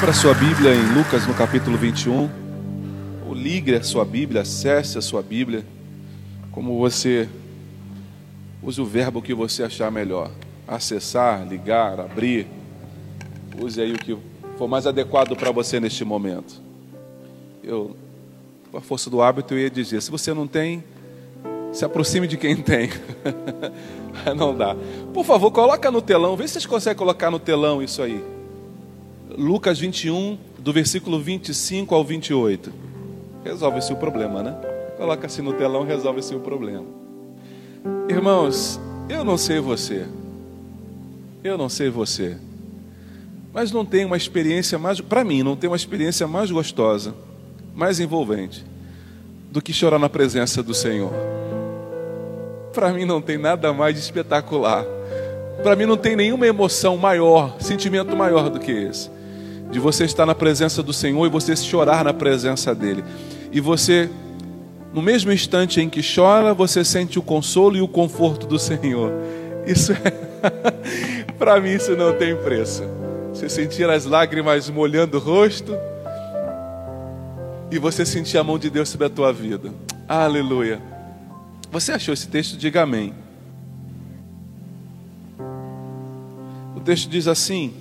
Abra sua Bíblia em Lucas no capítulo 21. Ou ligue a sua Bíblia, acesse a sua Bíblia. Como você use o verbo que você achar melhor. Acessar, ligar, abrir. Use aí o que for mais adequado para você neste momento. Eu, com a força do hábito, eu ia dizer: se você não tem, se aproxime de quem tem. não dá. Por favor, coloca no telão. Vê se vocês conseguem colocar no telão isso aí. Lucas 21, do versículo 25 ao 28. Resolve-se o problema, né? Coloca assim no telão, resolve-se o problema. Irmãos, eu não sei você. Eu não sei você. Mas não tem uma experiência mais, para mim, não tem uma experiência mais gostosa, mais envolvente do que chorar na presença do Senhor. Para mim não tem nada mais espetacular. Para mim não tem nenhuma emoção maior, sentimento maior do que esse de você estar na presença do Senhor e você chorar na presença dele. E você, no mesmo instante em que chora, você sente o consolo e o conforto do Senhor. Isso é, para mim, isso não tem preço. Você sentir as lágrimas molhando o rosto e você sentir a mão de Deus sobre a tua vida. Aleluia. Você achou esse texto? Diga amém. O texto diz assim: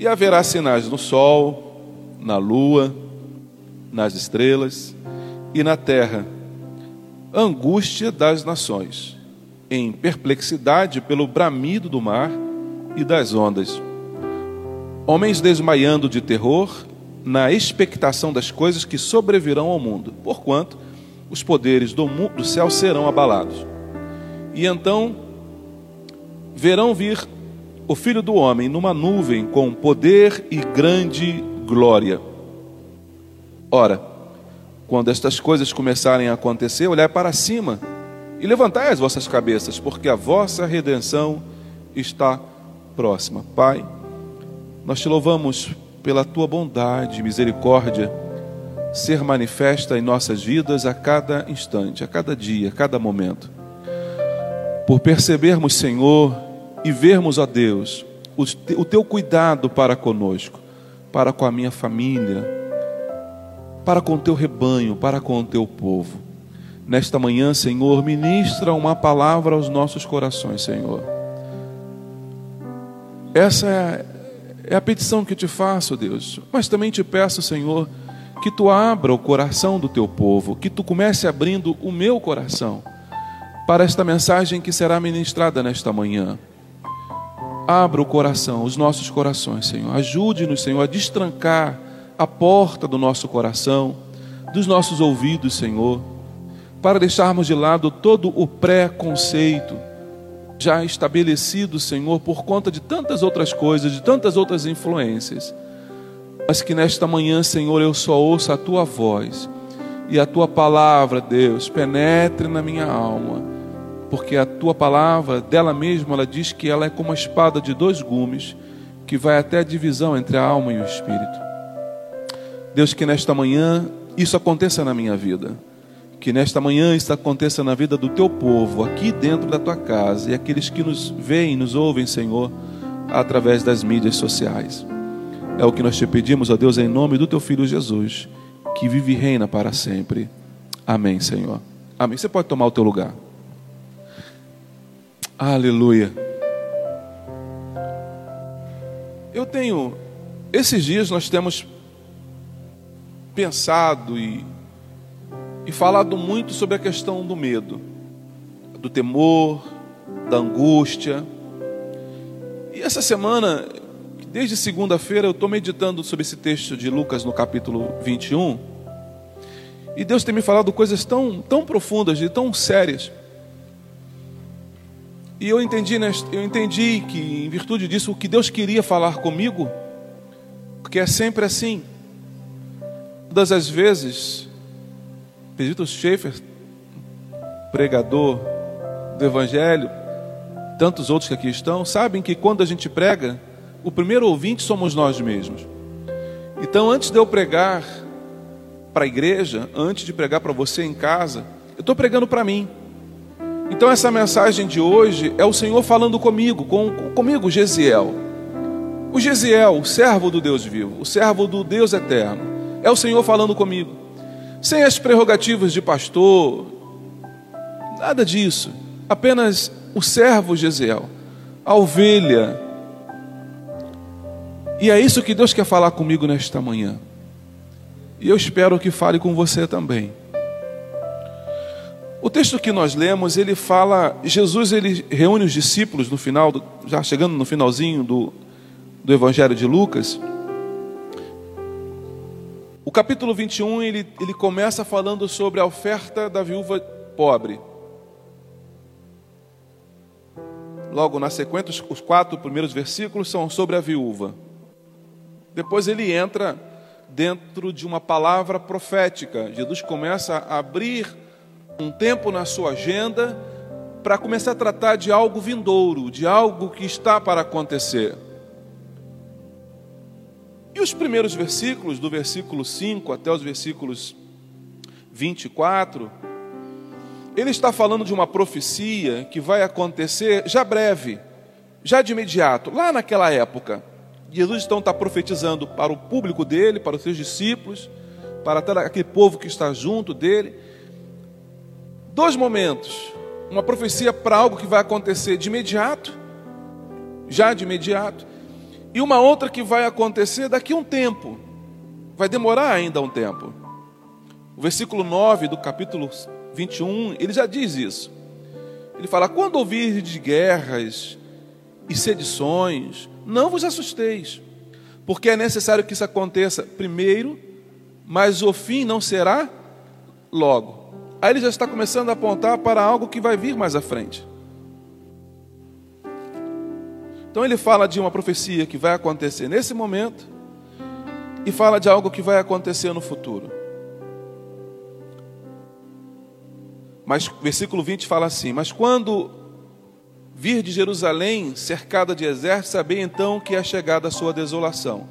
e haverá sinais no sol, na lua, nas estrelas e na terra. Angústia das nações, em perplexidade pelo bramido do mar e das ondas. Homens desmaiando de terror na expectação das coisas que sobrevirão ao mundo, porquanto os poderes do, do céu serão abalados. E então verão vir o filho do homem numa nuvem com poder e grande glória. Ora, quando estas coisas começarem a acontecer, olhai para cima e levantai as vossas cabeças, porque a vossa redenção está próxima. Pai, nós te louvamos pela tua bondade e misericórdia ser manifesta em nossas vidas a cada instante, a cada dia, a cada momento. Por percebermos, Senhor, e vermos, ó Deus, o teu cuidado para conosco, para com a minha família, para com o teu rebanho, para com o teu povo. Nesta manhã, Senhor, ministra uma palavra aos nossos corações, Senhor. Essa é, é a petição que te faço, Deus, mas também te peço, Senhor, que tu abra o coração do teu povo, que tu comece abrindo o meu coração para esta mensagem que será ministrada nesta manhã. Abra o coração, os nossos corações, Senhor. Ajude-nos, Senhor, a destrancar a porta do nosso coração, dos nossos ouvidos, Senhor, para deixarmos de lado todo o preconceito já estabelecido, Senhor, por conta de tantas outras coisas, de tantas outras influências. Mas que nesta manhã, Senhor, eu só ouça a tua voz e a tua palavra, Deus, penetre na minha alma porque a tua palavra, dela mesma, ela diz que ela é como uma espada de dois gumes, que vai até a divisão entre a alma e o espírito. Deus, que nesta manhã isso aconteça na minha vida. Que nesta manhã isso aconteça na vida do teu povo, aqui dentro da tua casa, e aqueles que nos veem, nos ouvem, Senhor, através das mídias sociais. É o que nós te pedimos, ó Deus, em nome do teu filho Jesus, que vive e reina para sempre. Amém, Senhor. Amém. Você pode tomar o teu lugar. Aleluia. Eu tenho, esses dias nós temos pensado e, e falado muito sobre a questão do medo, do temor, da angústia. E essa semana, desde segunda-feira, eu estou meditando sobre esse texto de Lucas no capítulo 21. E Deus tem me falado coisas tão, tão profundas e tão sérias. E eu entendi, eu entendi que, em virtude disso, o que Deus queria falar comigo, porque é sempre assim. Todas as vezes, Pedro Schaefer, pregador do Evangelho, tantos outros que aqui estão, sabem que quando a gente prega, o primeiro ouvinte somos nós mesmos. Então, antes de eu pregar para a igreja, antes de pregar para você em casa, eu estou pregando para mim. Então, essa mensagem de hoje é o Senhor falando comigo, com, comigo, Gesiel. O Gesiel, o servo do Deus vivo, o servo do Deus eterno, é o Senhor falando comigo. Sem as prerrogativas de pastor, nada disso. Apenas o servo Gesiel, a ovelha. E é isso que Deus quer falar comigo nesta manhã. E eu espero que fale com você também. O texto que nós lemos, ele fala, Jesus ele reúne os discípulos no final, já chegando no finalzinho do, do Evangelho de Lucas. O capítulo 21, ele, ele começa falando sobre a oferta da viúva pobre. Logo na sequência, os quatro primeiros versículos são sobre a viúva. Depois ele entra dentro de uma palavra profética. Jesus começa a abrir um tempo na sua agenda para começar a tratar de algo vindouro, de algo que está para acontecer. E os primeiros versículos, do versículo 5 até os versículos 24, ele está falando de uma profecia que vai acontecer já breve, já de imediato, lá naquela época. Jesus então está profetizando para o público dele, para os seus discípulos, para aquele povo que está junto dele. Dois momentos. Uma profecia para algo que vai acontecer de imediato, já de imediato, e uma outra que vai acontecer daqui a um tempo. Vai demorar ainda um tempo. O versículo 9 do capítulo 21, ele já diz isso. Ele fala: Quando ouvir de guerras e sedições, não vos assusteis, porque é necessário que isso aconteça primeiro, mas o fim não será logo. Aí ele já está começando a apontar para algo que vai vir mais à frente. Então ele fala de uma profecia que vai acontecer nesse momento e fala de algo que vai acontecer no futuro. Mas versículo 20 fala assim: Mas quando vir de Jerusalém cercada de exércitos, sabei então que é chegada a sua desolação.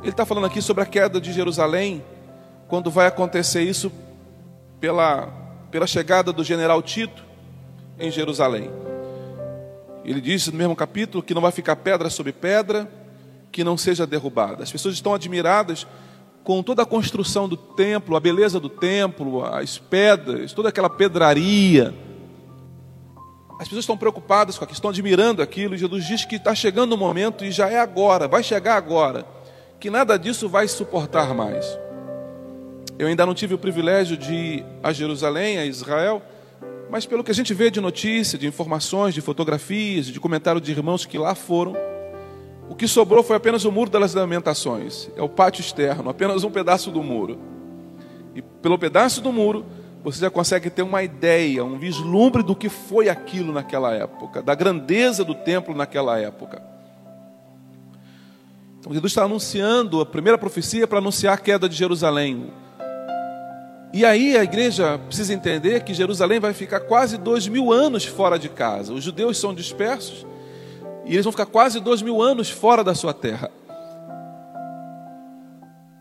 Ele está falando aqui sobre a queda de Jerusalém, quando vai acontecer isso pela, pela chegada do general Tito em Jerusalém. Ele diz no mesmo capítulo que não vai ficar pedra sobre pedra, que não seja derrubada. As pessoas estão admiradas com toda a construção do templo, a beleza do templo, as pedras, toda aquela pedraria. As pessoas estão preocupadas com aquilo, estão admirando aquilo, e Jesus diz que está chegando o momento e já é agora, vai chegar agora, que nada disso vai suportar mais. Eu ainda não tive o privilégio de ir a Jerusalém, a Israel, mas pelo que a gente vê de notícia, de informações, de fotografias, de comentário de irmãos que lá foram, o que sobrou foi apenas o muro das lamentações, é o pátio externo, apenas um pedaço do muro. E pelo pedaço do muro, você já consegue ter uma ideia, um vislumbre do que foi aquilo naquela época, da grandeza do templo naquela época. Então Jesus está anunciando a primeira profecia para anunciar a queda de Jerusalém. E aí a igreja precisa entender que Jerusalém vai ficar quase dois mil anos fora de casa. Os judeus são dispersos e eles vão ficar quase dois mil anos fora da sua terra.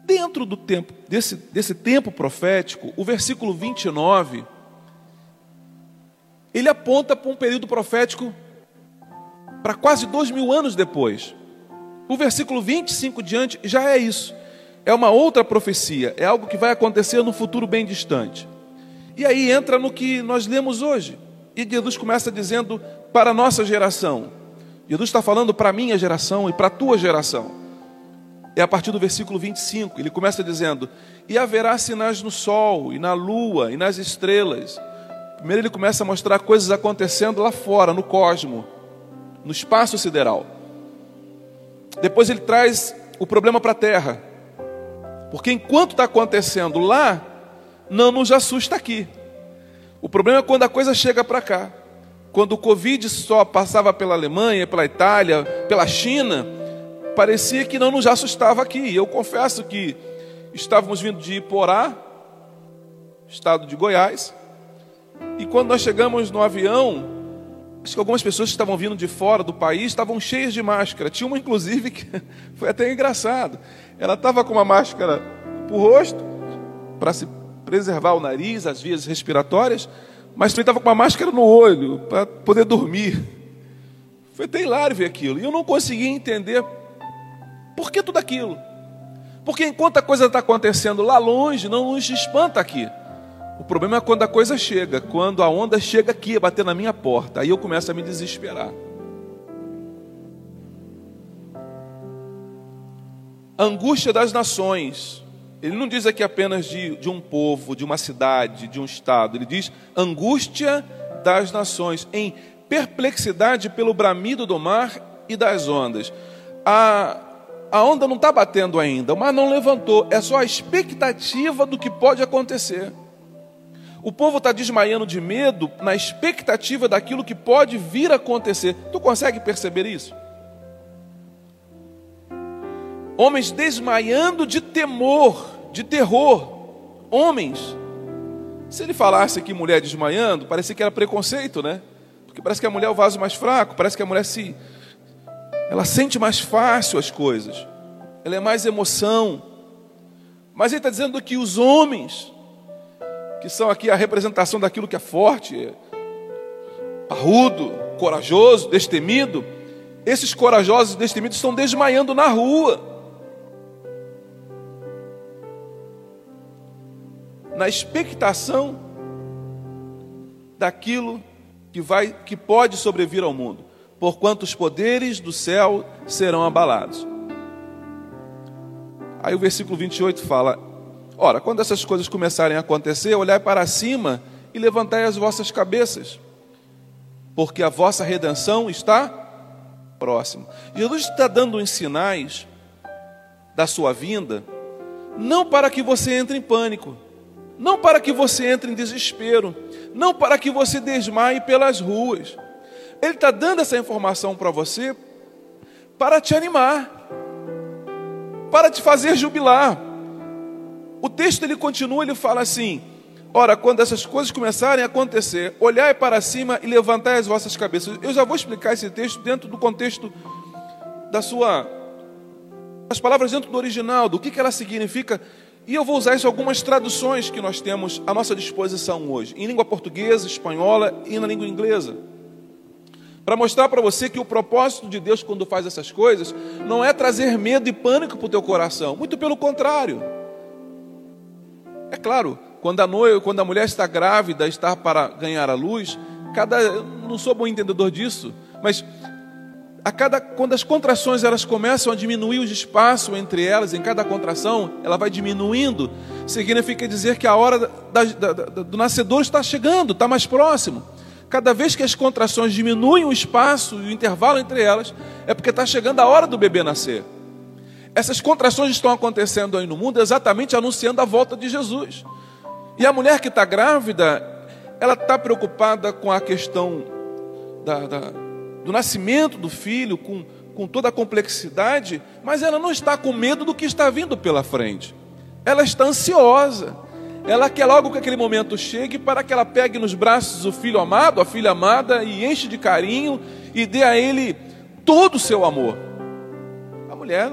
Dentro do tempo, desse, desse tempo profético, o versículo 29, ele aponta para um período profético para quase dois mil anos depois. O versículo 25 diante já é isso. É uma outra profecia, é algo que vai acontecer no futuro bem distante. E aí entra no que nós lemos hoje. E Jesus começa dizendo para a nossa geração: Jesus está falando para a minha geração e para a tua geração. É a partir do versículo 25, ele começa dizendo: E haverá sinais no sol, e na lua, e nas estrelas. Primeiro ele começa a mostrar coisas acontecendo lá fora, no cosmo, no espaço sideral. Depois ele traz o problema para a terra. Porque enquanto está acontecendo lá, não nos assusta aqui. O problema é quando a coisa chega para cá. Quando o Covid só passava pela Alemanha, pela Itália, pela China, parecia que não nos assustava aqui. Eu confesso que estávamos vindo de Iporá, estado de Goiás, e quando nós chegamos no avião, acho que algumas pessoas que estavam vindo de fora do país estavam cheias de máscara. Tinha uma, inclusive, que foi até engraçado. Ela estava com uma máscara para o rosto, para se preservar o nariz, as vias respiratórias, mas também estava com uma máscara no olho, para poder dormir. Foi até hilário ver aquilo. E eu não conseguia entender por que tudo aquilo. Porque enquanto a coisa está acontecendo lá longe, não nos espanta aqui. O problema é quando a coisa chega, quando a onda chega aqui, bater na minha porta, aí eu começo a me desesperar. Angústia das nações. Ele não diz aqui apenas de, de um povo, de uma cidade, de um estado. Ele diz angústia das nações, em perplexidade pelo bramido do mar e das ondas. A, a onda não está batendo ainda, o mar não levantou, é só a expectativa do que pode acontecer. O povo está desmaiando de medo na expectativa daquilo que pode vir a acontecer. Tu consegue perceber isso? Homens desmaiando de temor, de terror. Homens. Se ele falasse aqui mulher desmaiando, parecia que era preconceito, né? Porque parece que a mulher é o vaso mais fraco, parece que a mulher se. Ela sente mais fácil as coisas, ela é mais emoção. Mas ele está dizendo que os homens que são aqui a representação daquilo que é forte, parrudo, corajoso, destemido, esses corajosos e destemidos estão desmaiando na rua. Na expectação daquilo que vai que pode sobrevir ao mundo, porquanto os poderes do céu serão abalados. Aí o versículo 28 fala: Ora, quando essas coisas começarem a acontecer, olhai para cima e levantai as vossas cabeças, porque a vossa redenção está próxima. Jesus está dando os sinais da sua vinda, não para que você entre em pânico, não para que você entre em desespero, não para que você desmaie pelas ruas. Ele está dando essa informação para você para te animar, para te fazer jubilar. O texto ele continua, ele fala assim: Ora, quando essas coisas começarem a acontecer, olhai para cima e levantai as vossas cabeças. Eu já vou explicar esse texto dentro do contexto da sua as palavras dentro do original, do que, que ela significa, e eu vou usar isso algumas traduções que nós temos à nossa disposição hoje, em língua portuguesa, espanhola e na língua inglesa. Para mostrar para você que o propósito de Deus quando faz essas coisas não é trazer medo e pânico para o teu coração, muito pelo contrário. É claro, quando a noiva, quando a mulher está grávida, está para ganhar a luz, cada, eu não sou bom entendedor disso, mas a cada quando as contrações elas começam a diminuir o espaço entre elas, em cada contração, ela vai diminuindo, significa dizer que a hora da, da, da, do nascedor está chegando, está mais próximo. Cada vez que as contrações diminuem o espaço e o intervalo entre elas, é porque está chegando a hora do bebê nascer. Essas contrações estão acontecendo aí no mundo exatamente anunciando a volta de Jesus. E a mulher que está grávida, ela está preocupada com a questão da, da, do nascimento do filho, com, com toda a complexidade, mas ela não está com medo do que está vindo pela frente. Ela está ansiosa. Ela quer logo que aquele momento chegue para que ela pegue nos braços o filho amado, a filha amada, e enche de carinho e dê a ele todo o seu amor. A mulher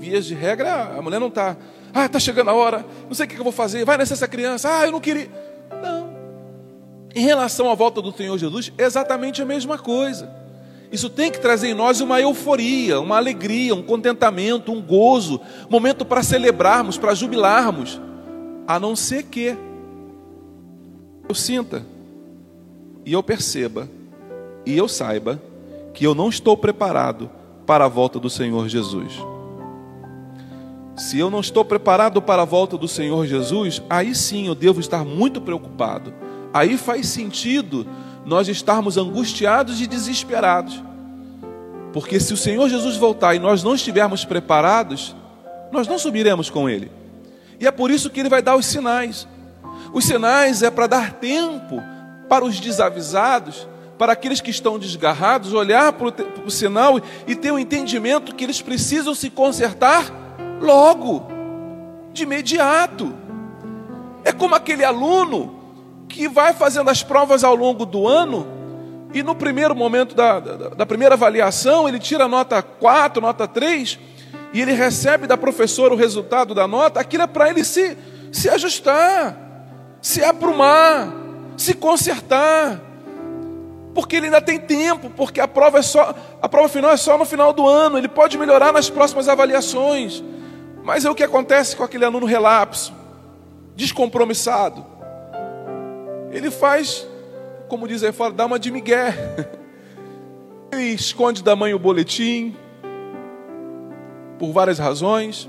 vias de regra, a mulher não está, ah, está chegando a hora, não sei o que eu vou fazer, vai nascer essa criança, ah, eu não queria. Não. Em relação à volta do Senhor Jesus, exatamente a mesma coisa. Isso tem que trazer em nós uma euforia, uma alegria, um contentamento, um gozo, momento para celebrarmos, para jubilarmos, a não ser que eu sinta e eu perceba e eu saiba que eu não estou preparado para a volta do Senhor Jesus. Se eu não estou preparado para a volta do Senhor Jesus, aí sim eu devo estar muito preocupado. Aí faz sentido nós estarmos angustiados e desesperados. Porque se o Senhor Jesus voltar e nós não estivermos preparados, nós não subiremos com Ele. E é por isso que Ele vai dar os sinais. Os sinais é para dar tempo para os desavisados, para aqueles que estão desgarrados, olhar para o, sinal e ter o um entendimento que eles precisam se consertar logo, de imediato. É como aquele aluno que vai fazendo as provas ao longo do ano e no primeiro momento da, da, da primeira avaliação ele tira nota 4, nota 3 e ele recebe da professora o resultado da nota, aquilo é para ele se, se ajustar, se aprumar, se consertar. Porque ele ainda tem tempo, porque a prova é só, a prova final é só no final do ano, ele pode melhorar nas próximas avaliações. Mas é o que acontece com aquele aluno relapso, descompromissado. Ele faz, como diz aí fora, dá uma de migué. Ele esconde da mãe o boletim, por várias razões,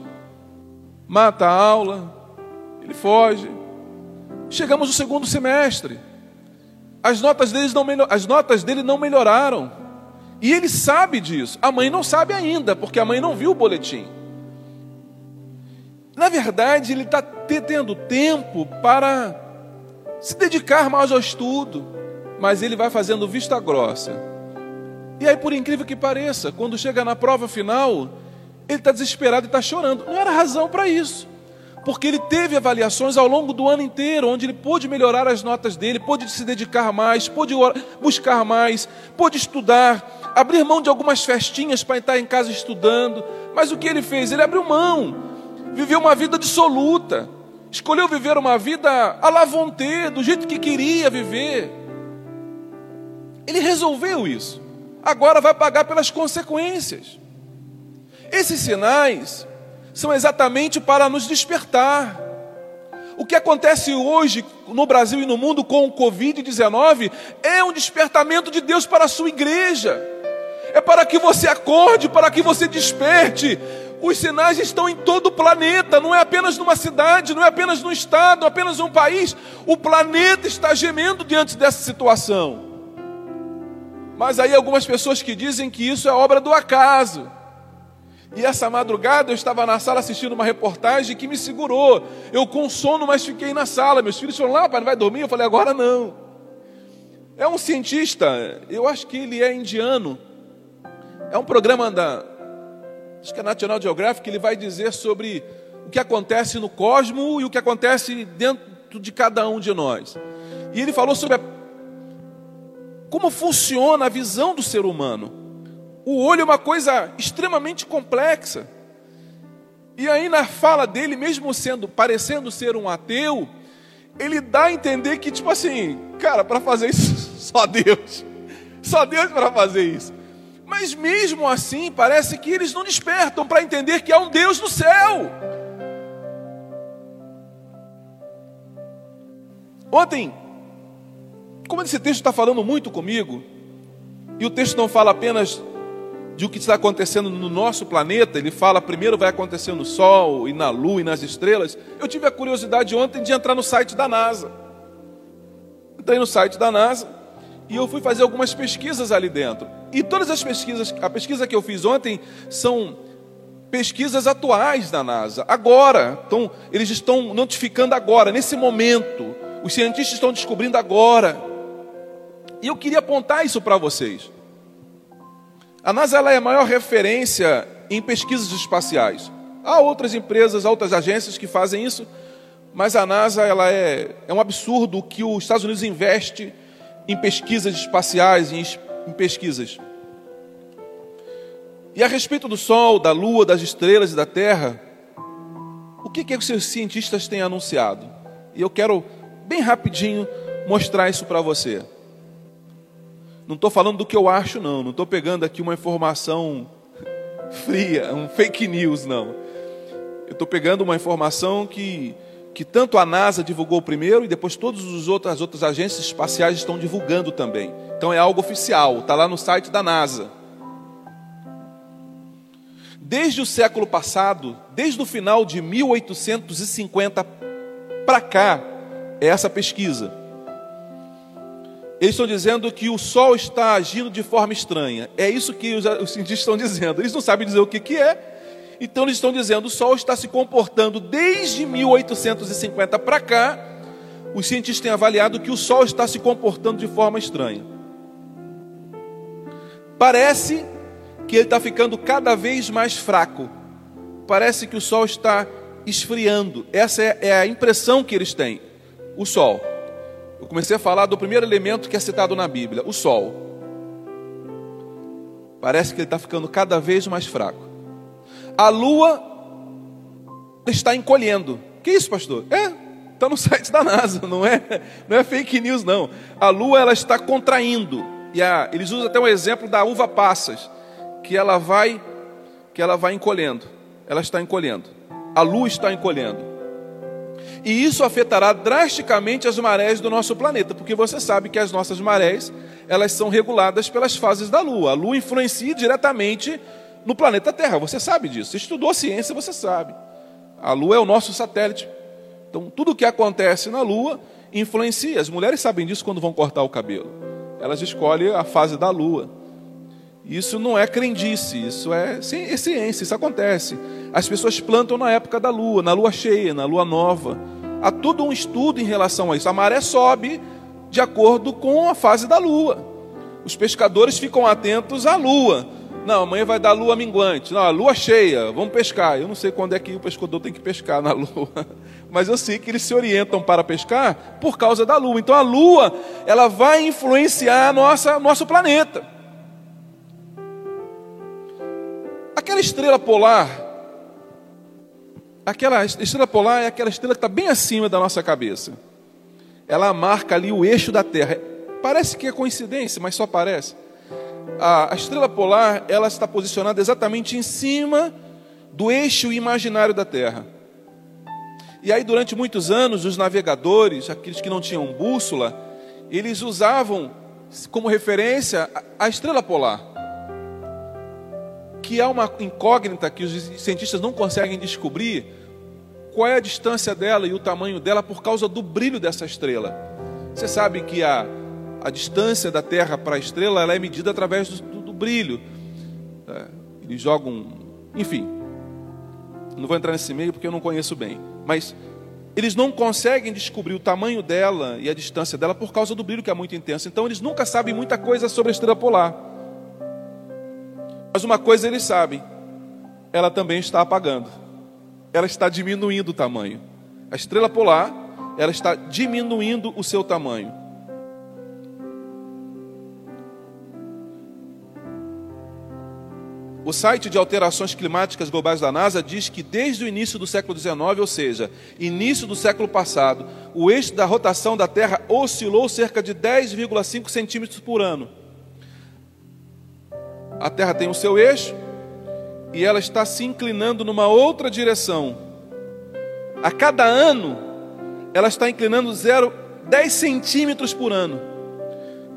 mata a aula, ele foge. Chegamos no segundo semestre. As notas, deles não as notas dele não melhoraram. E ele sabe disso. A mãe não sabe ainda, porque a mãe não viu o boletim. Na verdade, ele está tendo tempo para se dedicar mais ao estudo, mas ele vai fazendo vista grossa. E aí, por incrível que pareça, quando chega na prova final, ele está desesperado e está chorando. Não era razão para isso. Porque ele teve avaliações ao longo do ano inteiro, onde ele pôde melhorar as notas dele, pôde se dedicar mais, pôde buscar mais, pôde estudar, abrir mão de algumas festinhas para estar em casa estudando. Mas o que ele fez? Ele abriu mão, viveu uma vida dissoluta, escolheu viver uma vida à la vontade, do jeito que queria viver. Ele resolveu isso. Agora vai pagar pelas consequências. Esses sinais são exatamente para nos despertar. O que acontece hoje no Brasil e no mundo com o Covid-19 é um despertamento de Deus para a sua igreja. É para que você acorde, para que você desperte. Os sinais estão em todo o planeta, não é apenas numa cidade, não é apenas num estado, apenas num país. O planeta está gemendo diante dessa situação. Mas aí algumas pessoas que dizem que isso é obra do acaso. E essa madrugada eu estava na sala assistindo uma reportagem que me segurou. Eu com sono, mas fiquei na sala. Meus filhos falaram, lá, pai, não vai dormir? Eu falei, agora não. É um cientista, eu acho que ele é indiano. É um programa da, acho que é National Geographic, ele vai dizer sobre o que acontece no cosmos e o que acontece dentro de cada um de nós. E ele falou sobre a, como funciona a visão do ser humano. O olho é uma coisa extremamente complexa. E aí na fala dele, mesmo sendo parecendo ser um ateu, ele dá a entender que tipo assim, cara, para fazer isso só Deus. Só Deus para fazer isso. Mas mesmo assim, parece que eles não despertam para entender que há um Deus no céu. Ontem, como esse texto está falando muito comigo, e o texto não fala apenas de o que está acontecendo no nosso planeta, ele fala primeiro vai acontecer no Sol e na Lua e nas estrelas. Eu tive a curiosidade ontem de entrar no site da NASA. Entrei no site da NASA e eu fui fazer algumas pesquisas ali dentro. E todas as pesquisas, a pesquisa que eu fiz ontem são pesquisas atuais da NASA. Agora, então, eles estão notificando agora, nesse momento. Os cientistas estão descobrindo agora. E eu queria apontar isso para vocês. A NASA é a maior referência em pesquisas espaciais. Há outras empresas, outras agências que fazem isso, mas a NASA ela é, é um absurdo o que os Estados Unidos investe em pesquisas espaciais, em, em pesquisas. E a respeito do Sol, da Lua, das estrelas e da Terra, o que, que, os seus cientistas têm anunciado? E eu quero, bem rapidinho, mostrar isso para você. Não estou falando do que eu acho, não. Não estou pegando aqui uma informação fria, um fake news, não. Eu estou pegando uma informação que, que tanto a NASA divulgou primeiro e depois todas as outras, as outras agências espaciais estão divulgando também. Então é algo oficial, está lá no site da NASA. Desde o século passado, desde o final de 1850 para cá, é essa pesquisa. Eles estão dizendo que o Sol está agindo de forma estranha. É isso que os cientistas estão dizendo. Eles não sabem dizer o que, que é. Então eles estão dizendo o Sol está se comportando desde 1850 para cá os cientistas têm avaliado que o Sol está se comportando de forma estranha. Parece que ele está ficando cada vez mais fraco. Parece que o Sol está esfriando. Essa é, é a impressão que eles têm. O Sol. Eu comecei a falar do primeiro elemento que é citado na Bíblia, o Sol. Parece que ele está ficando cada vez mais fraco. A Lua está encolhendo. Que isso, pastor? É, está no site da NASA, não é, não é fake news, não. A Lua ela está contraindo. E a, eles usam até um exemplo da uva passas, que ela vai, que ela vai encolhendo. Ela está encolhendo. A Lua está encolhendo. E isso afetará drasticamente as marés do nosso planeta, porque você sabe que as nossas marés, elas são reguladas pelas fases da Lua. A Lua influencia diretamente no planeta Terra, você sabe disso. Você estudou ciência, você sabe. A Lua é o nosso satélite. Então, tudo o que acontece na Lua influencia. As mulheres sabem disso quando vão cortar o cabelo. Elas escolhem a fase da Lua. Isso não é crendice, isso é, é ciência, isso acontece. As pessoas plantam na época da lua, na lua cheia, na lua nova. Há todo um estudo em relação a isso. A maré sobe de acordo com a fase da lua. Os pescadores ficam atentos à lua. Não, amanhã vai dar lua minguante. Não, a lua cheia, vamos pescar. Eu não sei quando é que o pescador tem que pescar na lua, mas eu sei que eles se orientam para pescar por causa da lua. Então a lua, ela vai influenciar nossa nosso planeta. Aquela estrela polar, aquela estrela polar é aquela estrela que está bem acima da nossa cabeça. Ela marca ali o eixo da Terra. Parece que é coincidência, mas só parece. A, a estrela polar, ela está posicionada exatamente em cima do eixo imaginário da Terra. E aí, durante muitos anos, os navegadores, aqueles que não tinham bússola, eles usavam como referência a estrela polar que há uma incógnita que os cientistas não conseguem descobrir qual é a distância dela e o tamanho dela por causa do brilho dessa estrela. Você sabe que a, a distância da Terra para a estrela ela é medida através do, do, brilho. É, eles jogam, enfim, não vou entrar nesse meio porque eu não conheço bem, mas eles não conseguem descobrir o tamanho dela e a distância dela por causa do brilho que é muito intenso. Então eles nunca sabem muita coisa sobre a estrela polar. Mas uma coisa eles sabem: ela também está apagando, ela está diminuindo o tamanho. A estrela polar, ela está diminuindo o seu tamanho. O site de alterações climáticas globais da NASA diz que desde o início do século XIX, ou seja, início do século passado, o eixo da rotação da Terra oscilou cerca de 10,5 centímetros por ano a Terra tem o seu eixo e ela está se inclinando numa outra direção. A cada ano, ela está inclinando 0, 10 centímetros por ano.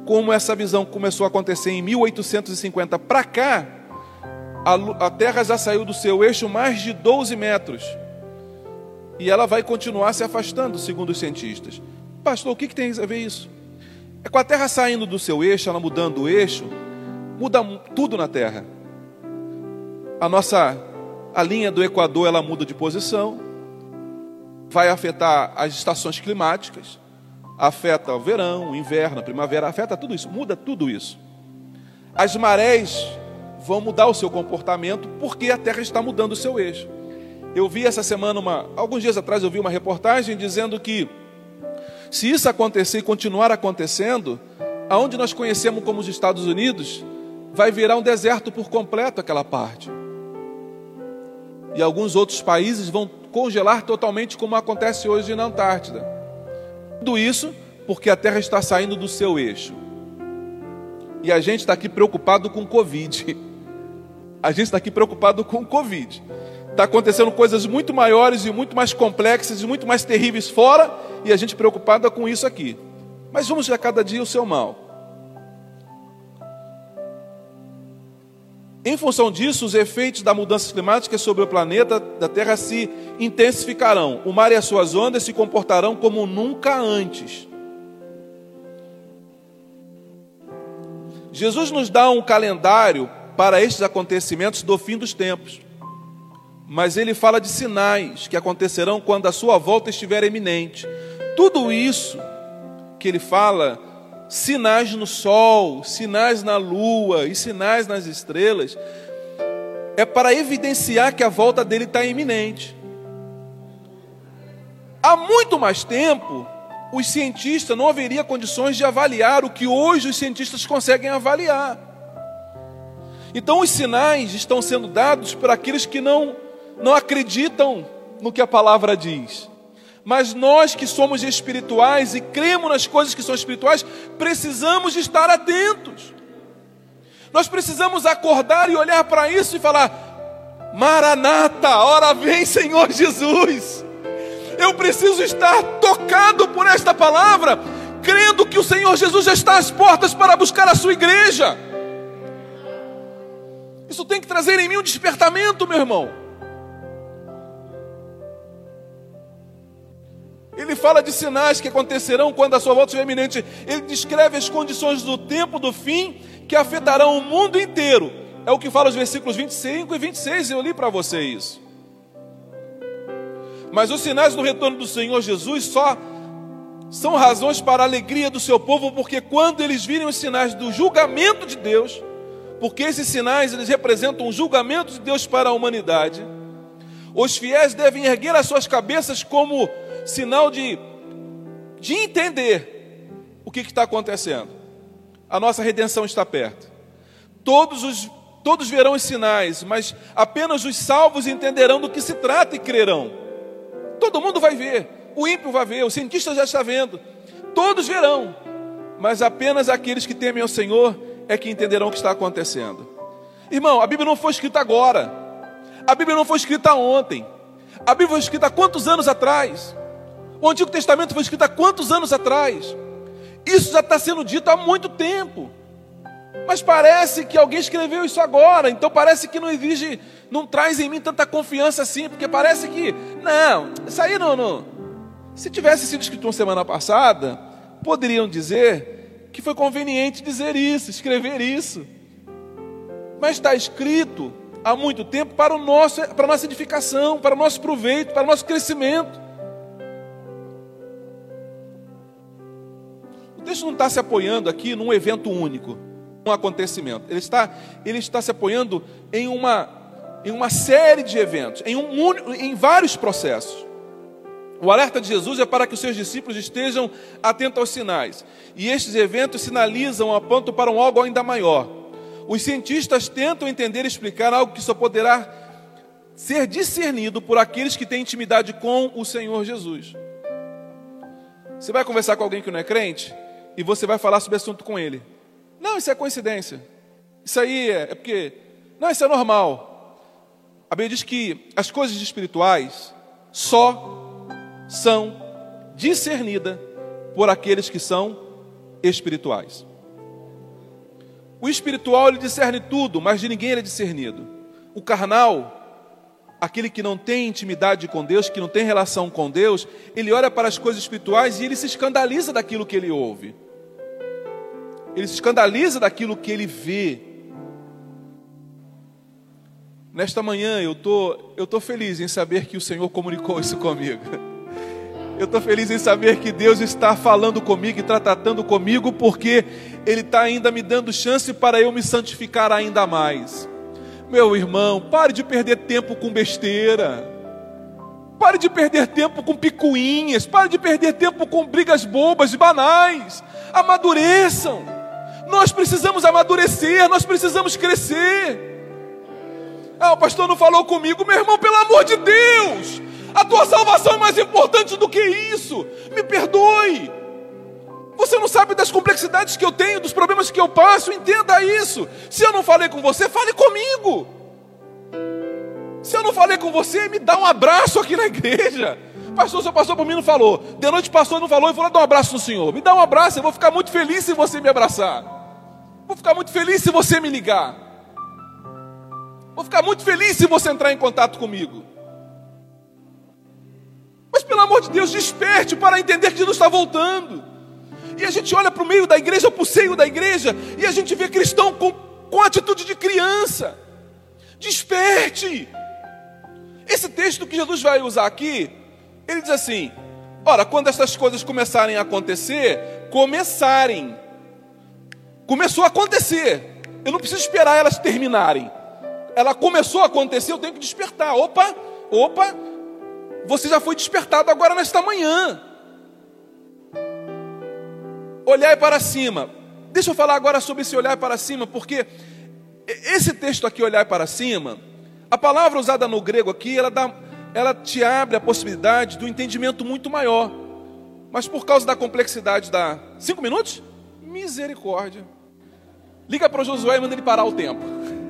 Como essa visão começou a acontecer em 1850 para cá, a, a Terra já saiu do seu eixo mais de 12 metros. E ela vai continuar se afastando, segundo os cientistas. Pastor, o que, que tem a ver isso? É com a Terra saindo do seu eixo, ela mudando o eixo, muda tudo na Terra. A nossa a linha do Equador ela muda de posição, vai afetar as estações climáticas, afeta o verão, o inverno, a primavera, afeta tudo isso, muda tudo isso. As marés vão mudar o seu comportamento porque a Terra está mudando o seu eixo. Eu vi essa semana uma, alguns dias atrás eu vi uma reportagem dizendo que se isso acontecer e continuar acontecendo, aonde nós conhecemos como os Estados Unidos, vai virar um deserto por completo aquela parte. E alguns outros países vão congelar totalmente, como acontece hoje na Antártida. Tudo isso porque a Terra está saindo do seu eixo. E a gente está aqui preocupado com Covid. A gente está aqui preocupado com Covid. Está acontecendo coisas muito maiores e muito mais complexas e muito mais terríveis fora, e a gente preocupada com isso aqui. Mas vamos a cada dia o seu mal. Em função disso, os efeitos da mudança climática sobre o planeta da Terra se intensificarão. O mar e as suas ondas se comportarão como nunca antes. Jesus nos dá um calendário para estes acontecimentos do fim dos tempos. Mas ele fala de sinais que acontecerão quando a sua volta estiver eminente. Tudo isso que ele fala, sinais no sol, sinais na lua e sinais nas estrelas, é para evidenciar que a volta dele está iminente. Há muito mais tempo, os cientistas não haveria condições de avaliar o que hoje os cientistas conseguem avaliar. Então os sinais estão sendo dados para aqueles que não não acreditam no que a palavra diz. Mas nós que somos espirituais e cremos nas coisas que são espirituais, precisamos estar atentos. Nós precisamos acordar e olhar para isso e falar: Maranata, hora vem, Senhor Jesus. Eu preciso estar tocado por esta palavra, crendo que o Senhor Jesus já está às portas para buscar a sua igreja. Isso tem que trazer em mim um despertamento, meu irmão. Ele fala de sinais que acontecerão quando a sua volta estiver iminente. Ele descreve as condições do tempo do fim que afetarão o mundo inteiro. É o que fala os versículos 25 e 26. Eu li para você isso. Mas os sinais do retorno do Senhor Jesus só são razões para a alegria do seu povo, porque quando eles virem os sinais do julgamento de Deus, porque esses sinais eles representam o julgamento de Deus para a humanidade, os fiéis devem erguer as suas cabeças como sinal de, de entender o que está acontecendo. A nossa redenção está perto. Todos os todos verão os sinais, mas apenas os salvos entenderão do que se trata e crerão. Todo mundo vai ver, o ímpio vai ver, o cientista já está vendo, todos verão, mas apenas aqueles que temem ao Senhor é que entenderão o que está acontecendo. Irmão, a Bíblia não foi escrita agora, a Bíblia não foi escrita ontem, a Bíblia foi escrita há quantos anos atrás? O Antigo Testamento foi escrito há quantos anos atrás? Isso já está sendo dito há muito tempo. Mas parece que alguém escreveu isso agora, então parece que não exige, não traz em mim tanta confiança assim, porque parece que, não, isso aí não, não. Se tivesse sido escrito uma semana passada, poderiam dizer que foi conveniente dizer isso, escrever isso. Mas está escrito há muito tempo para, o nosso, para a nossa edificação, para o nosso proveito, para o nosso crescimento. O texto não está se apoiando aqui num evento único um acontecimento. Ele está, ele está se apoiando em uma, em uma série de eventos, em, um, em vários processos. O alerta de Jesus é para que os seus discípulos estejam atentos aos sinais. E estes eventos sinalizam, apontam para um algo ainda maior. Os cientistas tentam entender e explicar algo que só poderá ser discernido por aqueles que têm intimidade com o Senhor Jesus. Você vai conversar com alguém que não é crente e você vai falar sobre assunto com ele. Não, isso é coincidência. Isso aí é, é porque. Não, isso é normal. A Bíblia diz que as coisas espirituais só são discernidas por aqueles que são espirituais. O espiritual ele discerne tudo, mas de ninguém ele é discernido. O carnal, aquele que não tem intimidade com Deus, que não tem relação com Deus, ele olha para as coisas espirituais e ele se escandaliza daquilo que ele ouve ele se escandaliza daquilo que ele vê. Nesta manhã eu tô, eu tô feliz em saber que o Senhor comunicou isso comigo. Eu estou feliz em saber que Deus está falando comigo e tratando comigo, porque Ele está ainda me dando chance para eu me santificar ainda mais. Meu irmão, pare de perder tempo com besteira. Pare de perder tempo com picuinhas. Pare de perder tempo com brigas bobas e banais. Amadureçam. Nós precisamos amadurecer, nós precisamos crescer. Ah, o pastor não falou comigo, meu irmão, pelo amor de Deus, a tua salvação é mais importante do que isso. Me perdoe. Você não sabe das complexidades que eu tenho, dos problemas que eu passo, entenda isso. Se eu não falei com você, fale comigo. Se eu não falei com você, me dá um abraço aqui na igreja. Pastor, seu pastor por mim não falou. De noite passou e não falou. E falou: dá um abraço no Senhor. Me dá um abraço, eu vou ficar muito feliz se você me abraçar. Vou ficar muito feliz se você me ligar. Vou ficar muito feliz se você entrar em contato comigo. Mas pelo amor de Deus, desperte para entender que Jesus está voltando. E a gente olha para o meio da igreja, para o seio da igreja, e a gente vê cristão com, com atitude de criança. Desperte. Esse texto que Jesus vai usar aqui ele diz assim: Ora, quando essas coisas começarem a acontecer, começarem. Começou a acontecer. Eu não preciso esperar elas terminarem. Ela começou a acontecer, eu tenho que despertar. Opa, opa, você já foi despertado agora nesta manhã. Olhar para cima. Deixa eu falar agora sobre esse olhar para cima, porque esse texto aqui, olhar para cima, a palavra usada no grego aqui, ela, dá, ela te abre a possibilidade do entendimento muito maior. Mas por causa da complexidade da. Cinco minutos? Misericórdia. Liga para o Josué e manda ele parar o tempo.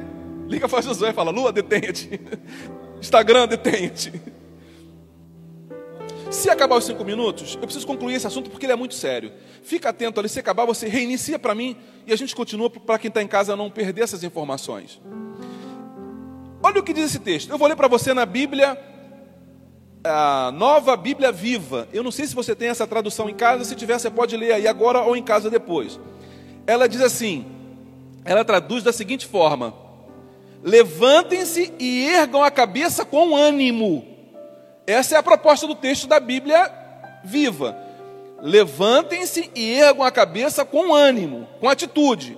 Liga para Josué e fala: Lua, detenha-te. Instagram, detenha-te. Se acabar os cinco minutos, eu preciso concluir esse assunto porque ele é muito sério. Fica atento ali, se acabar, você reinicia para mim e a gente continua para quem está em casa não perder essas informações. Olha o que diz esse texto. Eu vou ler para você na Bíblia, a nova Bíblia viva. Eu não sei se você tem essa tradução em casa, se tiver, você pode ler aí agora ou em casa depois. Ela diz assim: ela traduz da seguinte forma: Levantem-se e ergam a cabeça com ânimo essa é a proposta do texto da Bíblia viva. Levantem-se e ergam a cabeça com ânimo, com atitude.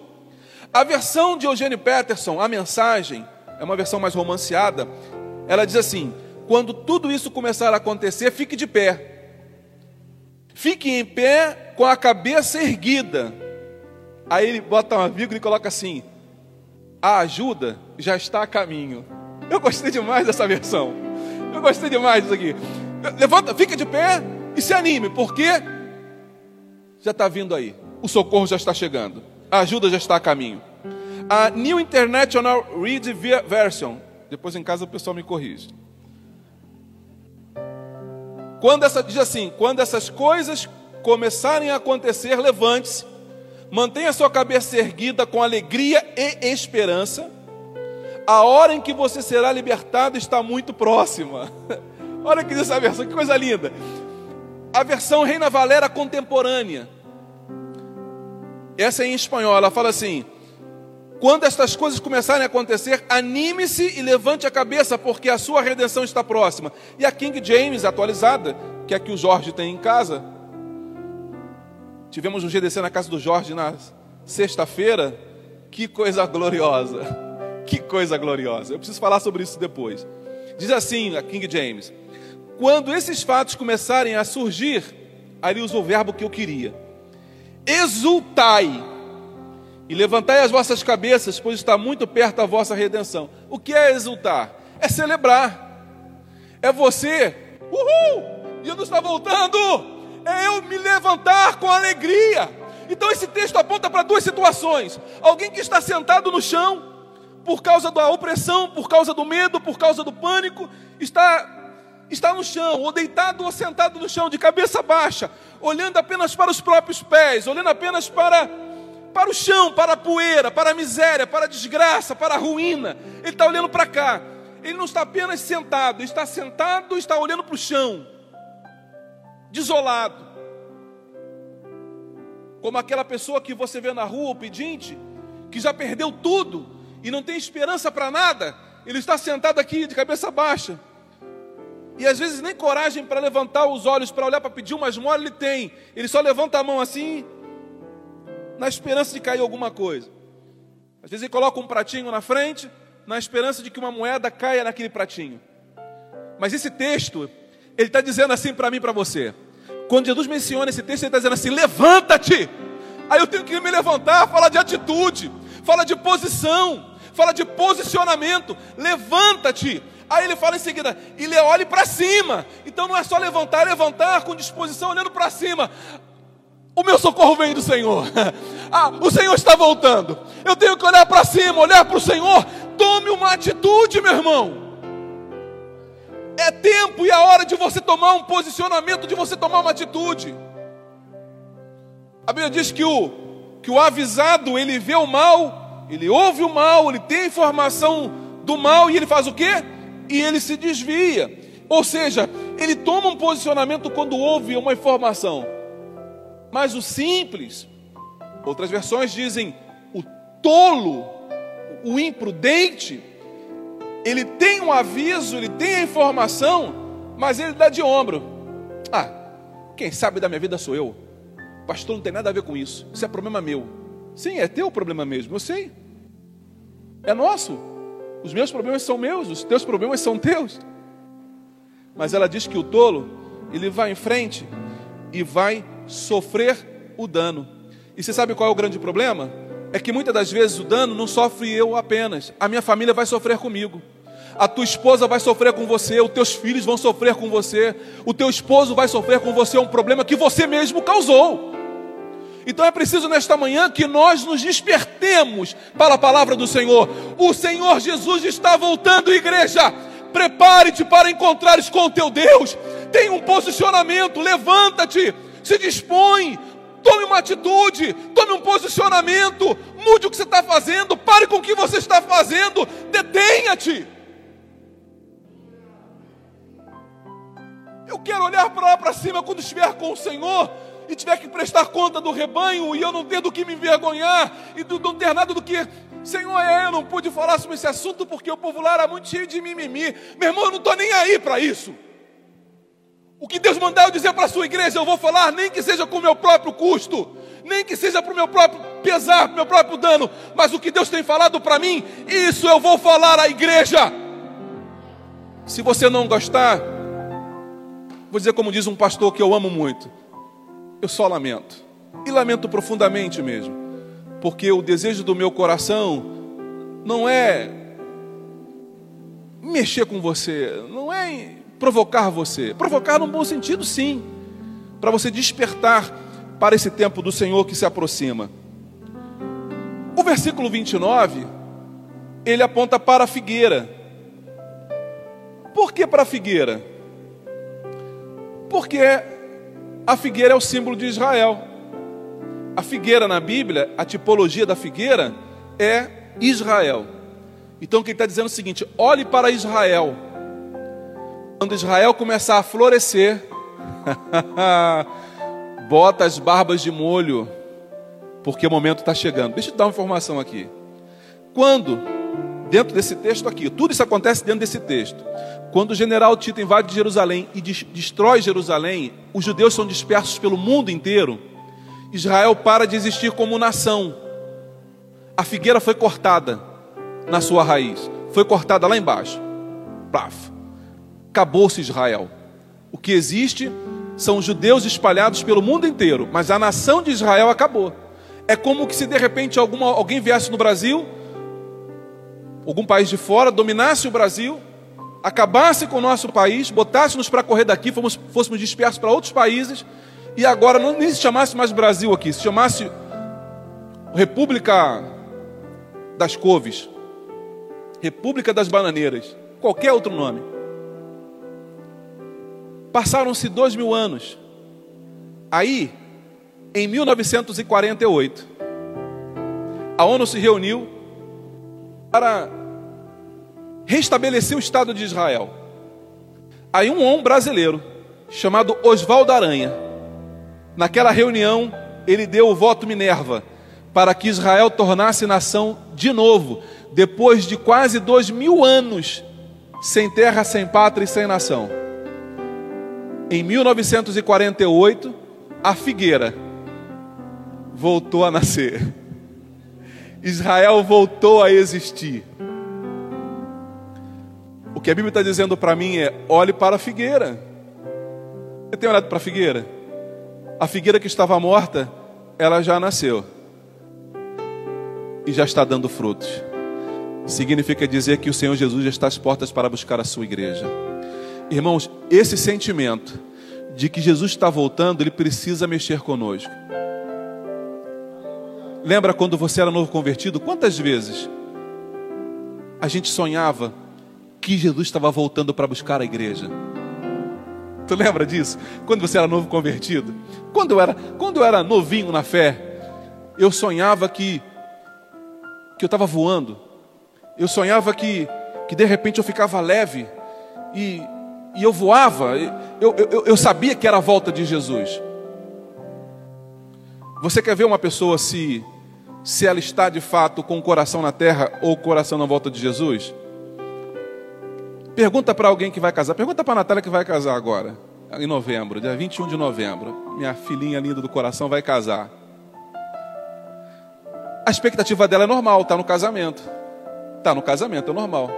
A versão de Eugênio Peterson, a mensagem, é uma versão mais romanceada. Ela diz assim: quando tudo isso começar a acontecer, fique de pé. Fique em pé com a cabeça erguida. Aí ele bota uma vírgula e coloca assim: a ajuda já está a caminho. Eu gostei demais dessa versão. Eu gostei demais disso aqui. Levanta, fica de pé e se anime, porque já está vindo aí. O socorro já está chegando. A ajuda já está a caminho. A New International Read Version. Depois em casa o pessoal me corrige. Quando essa diz assim, quando essas coisas começarem a acontecer, levante-se, mantenha sua cabeça erguida com alegria e esperança a hora em que você será libertado está muito próxima. Olha que essa versão, que coisa linda. A versão Reina Valera contemporânea. Essa é em espanhol, ela fala assim: Quando estas coisas começarem a acontecer, anime-se e levante a cabeça, porque a sua redenção está próxima. E a King James atualizada, que é a que o Jorge tem em casa. Tivemos um GDC na casa do Jorge na sexta-feira. Que coisa gloriosa. Que coisa gloriosa. Eu preciso falar sobre isso depois. Diz assim a King James: Quando esses fatos começarem a surgir, ali usou o verbo que eu queria. Exultai e levantai as vossas cabeças, pois está muito perto a vossa redenção. O que é exultar? É celebrar. É você, uhul, Jesus está voltando. É eu me levantar com alegria. Então esse texto aponta para duas situações: alguém que está sentado no chão por causa da opressão, por causa do medo, por causa do pânico, está está no chão, ou deitado ou sentado no chão, de cabeça baixa, olhando apenas para os próprios pés, olhando apenas para para o chão, para a poeira, para a miséria, para a desgraça, para a ruína. Ele está olhando para cá. Ele não está apenas sentado, está sentado, está olhando para o chão, desolado. Como aquela pessoa que você vê na rua, o pedinte, que já perdeu tudo, e não tem esperança para nada, ele está sentado aqui de cabeça baixa. E às vezes nem coragem para levantar os olhos para olhar para pedir uma esmola ele tem. Ele só levanta a mão assim, na esperança de cair alguma coisa. Às vezes ele coloca um pratinho na frente, na esperança de que uma moeda caia naquele pratinho. Mas esse texto, ele está dizendo assim para mim e para você. Quando Jesus menciona esse texto, ele está dizendo assim: levanta-te. Aí eu tenho que me levantar, falar de atitude, fala de posição, fala de posicionamento. Levanta-te. Aí ele fala em seguida, e olhe para cima. Então não é só levantar, é levantar com disposição, olhando para cima. O meu socorro vem do Senhor. Ah, o Senhor está voltando. Eu tenho que olhar para cima, olhar para o Senhor. Tome uma atitude, meu irmão. É tempo e a hora de você tomar um posicionamento, de você tomar uma atitude. A Bíblia diz que o, que o avisado, ele vê o mal ele ouve o mal, ele tem informação do mal e ele faz o quê? E ele se desvia. Ou seja, ele toma um posicionamento quando ouve uma informação. Mas o simples, outras versões dizem o tolo, o imprudente, ele tem um aviso, ele tem a informação, mas ele dá de ombro. Ah, Quem sabe da minha vida sou eu. Pastor, não tem nada a ver com isso. Isso é problema meu. Sim, é teu problema mesmo, eu sei. É nosso. Os meus problemas são meus, os teus problemas são teus. Mas ela diz que o tolo, ele vai em frente e vai sofrer o dano. E você sabe qual é o grande problema? É que muitas das vezes o dano não sofre eu apenas, a minha família vai sofrer comigo. A tua esposa vai sofrer com você, os teus filhos vão sofrer com você, o teu esposo vai sofrer com você um problema que você mesmo causou. Então é preciso nesta manhã que nós nos despertemos. Para a palavra do Senhor. O Senhor Jesus está voltando, igreja. Prepare-te para encontrares com o teu Deus. Tenha um posicionamento, levanta-te, se dispõe, tome uma atitude, tome um posicionamento, mude o que você está fazendo, pare com o que você está fazendo, detenha-te. Eu quero olhar para lá para cima quando estiver com o Senhor e tiver que prestar conta do rebanho e eu não ter do que me envergonhar e do, não ter nada do que. Senhor, é, eu não pude falar sobre esse assunto porque o povo lá era muito cheio de mimimi. Meu irmão, eu não estou nem aí para isso. O que Deus mandar eu dizer para a sua igreja, eu vou falar, nem que seja com o meu próprio custo, nem que seja para o meu próprio pesar, para o meu próprio dano, mas o que Deus tem falado para mim, isso eu vou falar à igreja. Se você não gostar, vou dizer como diz um pastor que eu amo muito: eu só lamento. E lamento profundamente mesmo. Porque o desejo do meu coração não é mexer com você, não é provocar você. Provocar num bom sentido, sim. Para você despertar para esse tempo do Senhor que se aproxima. O versículo 29, ele aponta para a figueira. Por que para a figueira? Porque a figueira é o símbolo de Israel. A figueira na Bíblia, a tipologia da figueira é Israel. Então, quem está dizendo é o seguinte: olhe para Israel. Quando Israel começar a florescer, bota as barbas de molho, porque o momento está chegando. Deixa eu te dar uma informação aqui. Quando, dentro desse texto aqui, tudo isso acontece dentro desse texto. Quando o general Tito invade Jerusalém e destrói Jerusalém, os judeus são dispersos pelo mundo inteiro. Israel para de existir como nação. A figueira foi cortada na sua raiz, foi cortada lá embaixo. Plaf. Acabou-se Israel. O que existe são judeus espalhados pelo mundo inteiro, mas a nação de Israel acabou. É como que se de repente alguma, alguém viesse no Brasil, algum país de fora, dominasse o Brasil acabasse com o nosso país, botasse-nos para correr daqui, fomos, fôssemos dispersos para outros países, e agora não nem se chamasse mais Brasil aqui, se chamasse República das Couves, República das Bananeiras, qualquer outro nome. Passaram-se dois mil anos. Aí, em 1948, a ONU se reuniu para restabelecer o Estado de Israel. Aí um homem brasileiro, chamado Oswaldo Aranha, naquela reunião, ele deu o voto Minerva para que Israel tornasse nação de novo, depois de quase dois mil anos sem terra, sem pátria e sem nação. Em 1948, a figueira voltou a nascer. Israel voltou a existir. Que a Bíblia está dizendo para mim é: olhe para a figueira. Você tem olhado para a figueira? A figueira que estava morta, ela já nasceu e já está dando frutos. Significa dizer que o Senhor Jesus já está às portas para buscar a sua igreja. Irmãos, esse sentimento de que Jesus está voltando, ele precisa mexer conosco. Lembra quando você era novo convertido? Quantas vezes a gente sonhava que Jesus estava voltando para buscar a igreja. Tu lembra disso? Quando você era novo convertido? Quando eu era, quando eu era novinho na fé, eu sonhava que que eu estava voando. Eu sonhava que que de repente eu ficava leve e, e eu voava. Eu, eu, eu sabia que era a volta de Jesus. Você quer ver uma pessoa se se ela está de fato com o coração na terra ou o coração na volta de Jesus? Pergunta para alguém que vai casar. Pergunta para a Natália que vai casar agora. em novembro, dia 21 de novembro. Minha filhinha linda do coração vai casar. A expectativa dela é normal, está no casamento. Está no casamento, é normal.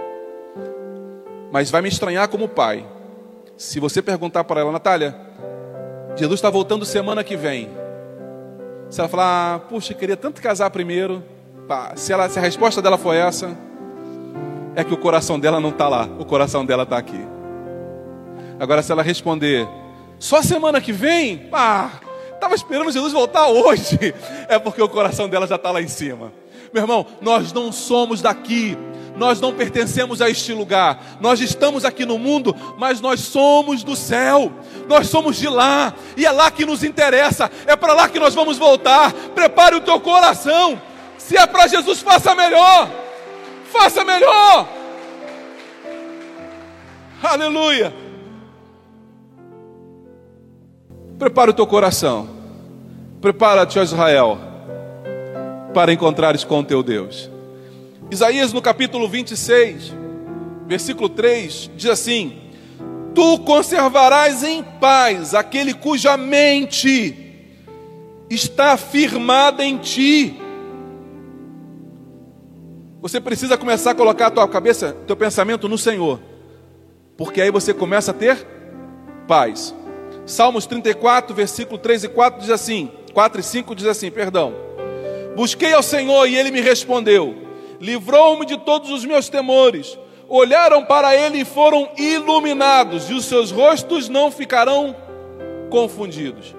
Mas vai me estranhar como pai. Se você perguntar para ela, Natália, Jesus está voltando semana que vem. Se ela falar, ah, puxa, queria tanto casar primeiro. Se, ela, se a resposta dela for essa, é que o coração dela não está lá, o coração dela está aqui. Agora, se ela responder, só semana que vem, pá, estava esperando Jesus voltar hoje, é porque o coração dela já está lá em cima. Meu irmão, nós não somos daqui, nós não pertencemos a este lugar. Nós estamos aqui no mundo, mas nós somos do céu. Nós somos de lá, e é lá que nos interessa. É para lá que nós vamos voltar. Prepare o teu coração. Se é para Jesus, faça melhor. Faça melhor. Aleluia. Prepara o teu coração. Prepara-te, Israel, para encontrares com o teu Deus. Isaías no capítulo 26, versículo 3, diz assim: Tu conservarás em paz aquele cuja mente está firmada em ti. Você precisa começar a colocar a tua cabeça, teu pensamento no Senhor, porque aí você começa a ter paz. Salmos 34, versículo 3 e 4 diz assim: 4 e 5 diz assim, perdão. Busquei ao Senhor e ele me respondeu livrou-me de todos os meus temores. Olharam para ele e foram iluminados, e os seus rostos não ficarão confundidos.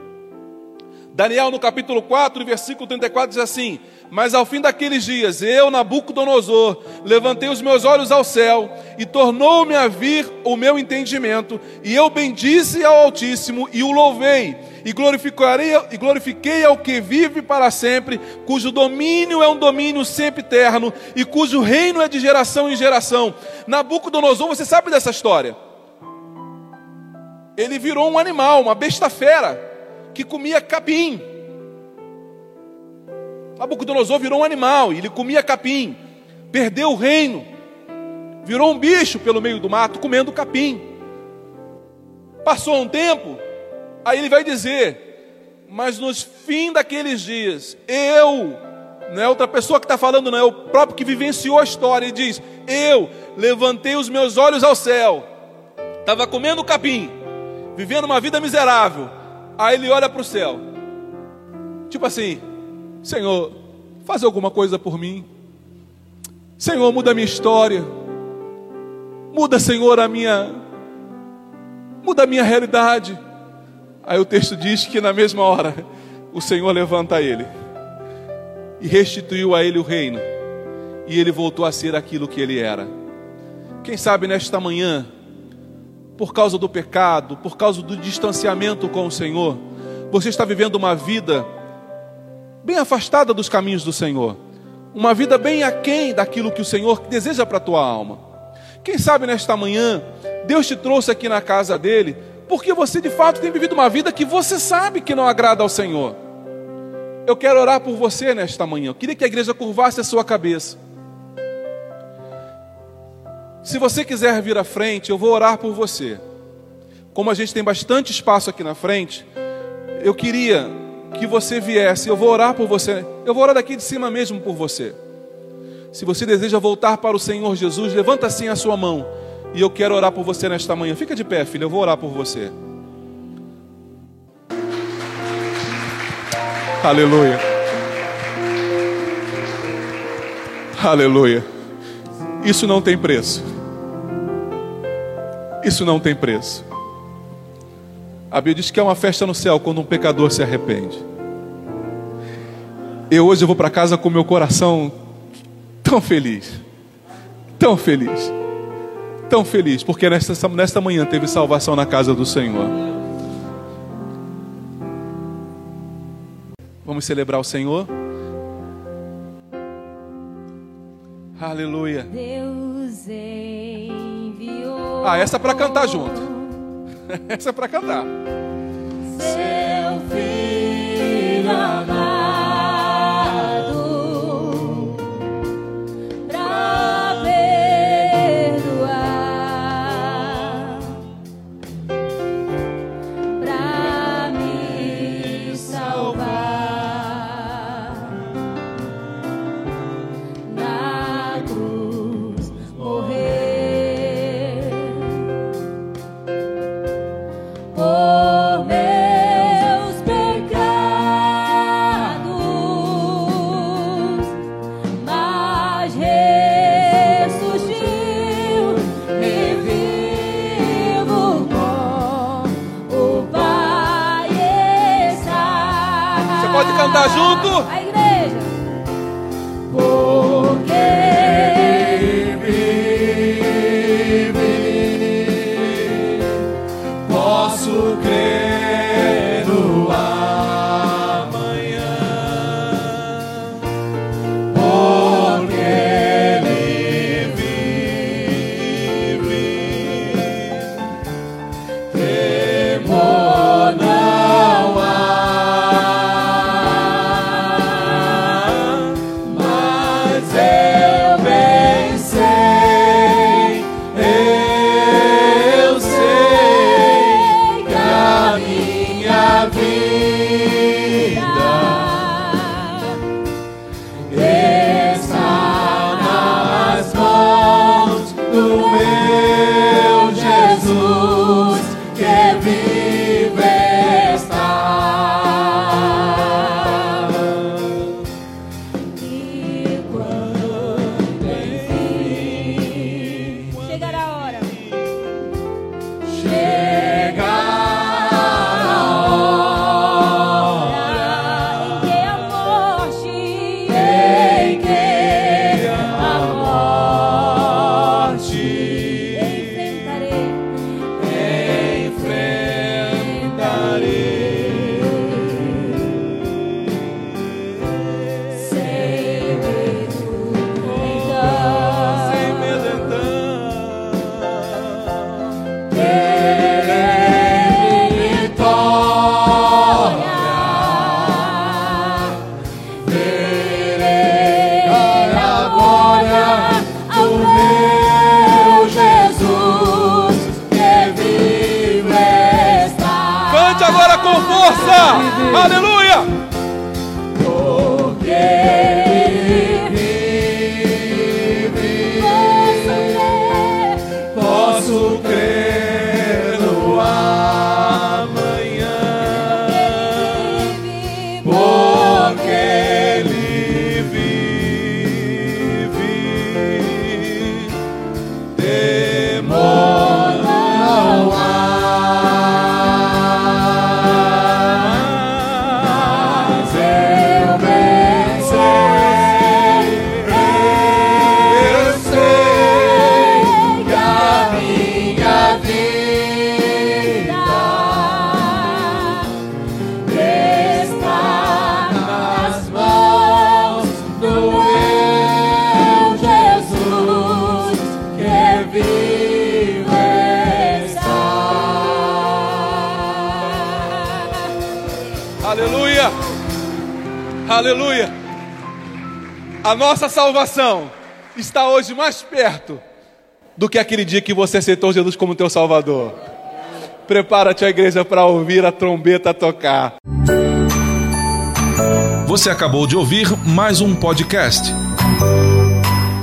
Daniel, no capítulo 4, versículo 34, diz assim: Mas ao fim daqueles dias, eu, Nabucodonosor, levantei os meus olhos ao céu, e tornou-me a vir o meu entendimento, e eu bendisse ao Altíssimo e o louvei e glorificarei e glorifiquei ao que vive para sempre, cujo domínio é um domínio sempre eterno e cujo reino é de geração em geração. Nabucodonosor, você sabe dessa história? Ele virou um animal, uma besta fera que comia capim. Nabucodonosor virou um animal ele comia capim. Perdeu o reino. Virou um bicho pelo meio do mato comendo capim. Passou um tempo, Aí ele vai dizer: Mas nos fim daqueles dias, eu, não é outra pessoa que está falando, não é o próprio que vivenciou a história, e diz: Eu levantei os meus olhos ao céu, estava comendo capim, vivendo uma vida miserável. Aí ele olha para o céu, tipo assim: Senhor, faz alguma coisa por mim. Senhor, muda a minha história. Muda, Senhor, a minha. Muda a minha realidade. Aí o texto diz que na mesma hora o Senhor levanta ele e restituiu a ele o reino, e ele voltou a ser aquilo que ele era. Quem sabe nesta manhã, por causa do pecado, por causa do distanciamento com o Senhor, você está vivendo uma vida bem afastada dos caminhos do Senhor, uma vida bem aquém daquilo que o Senhor deseja para a tua alma. Quem sabe nesta manhã, Deus te trouxe aqui na casa dele porque você de fato tem vivido uma vida que você sabe que não agrada ao Senhor. Eu quero orar por você nesta manhã. Eu queria que a igreja curvasse a sua cabeça. Se você quiser vir à frente, eu vou orar por você. Como a gente tem bastante espaço aqui na frente, eu queria que você viesse. Eu vou orar por você. Eu vou orar daqui de cima mesmo por você. Se você deseja voltar para o Senhor Jesus, levanta assim a sua mão. E eu quero orar por você nesta manhã. Fica de pé, filho, eu vou orar por você. Aleluia. Aleluia. Isso não tem preço. Isso não tem preço. A Bíblia diz que é uma festa no céu quando um pecador se arrepende. Eu hoje eu vou para casa com meu coração tão feliz. Tão feliz tão feliz, porque nesta, nesta manhã teve salvação na casa do Senhor. Vamos celebrar o Senhor? Aleluia. Deus enviou. Ah, essa é para cantar junto. Essa é para cantar. tudo posso crer. A nossa salvação está hoje mais perto do que aquele dia que você aceitou Jesus como teu Salvador. Prepara-te a igreja para ouvir a trombeta tocar. Você acabou de ouvir mais um podcast.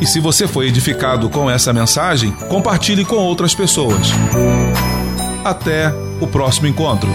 E se você foi edificado com essa mensagem, compartilhe com outras pessoas. Até o próximo encontro.